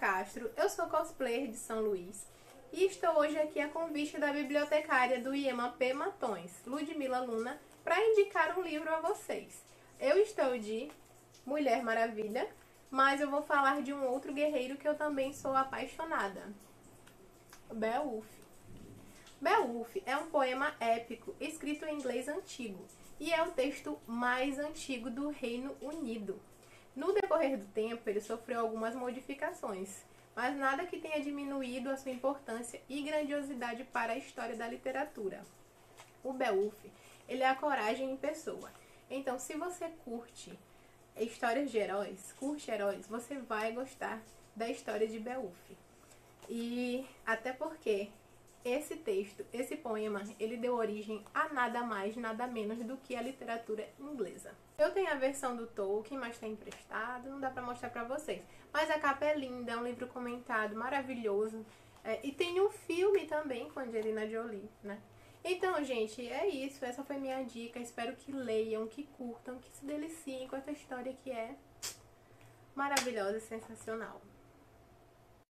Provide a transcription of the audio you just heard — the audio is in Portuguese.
Castro, eu sou cosplayer de São Luís e estou hoje aqui a convite da bibliotecária do IEMA P Matões, Ludmila Luna, para indicar um livro a vocês. Eu estou de Mulher Maravilha, mas eu vou falar de um outro guerreiro que eu também sou apaixonada, Beowulf. Beowulf é um poema épico escrito em inglês antigo e é o texto mais antigo do Reino Unido. No decorrer do tempo, ele sofreu algumas modificações, mas nada que tenha diminuído a sua importância e grandiosidade para a história da literatura. O Beowulf, ele é a coragem em pessoa. Então, se você curte histórias de heróis, curte heróis, você vai gostar da história de Beowulf. E até porque esse texto, esse poema, ele deu origem a nada mais, nada menos do que a literatura inglesa. Eu tenho a versão do Tolkien, mas está emprestado, não dá para mostrar para vocês. Mas a capa é linda, é um livro comentado, maravilhoso. É, e tem um filme também com Angelina Jolie, né? Então, gente, é isso. Essa foi minha dica. Espero que leiam, que curtam, que se deliciem com essa história que é maravilhosa e sensacional.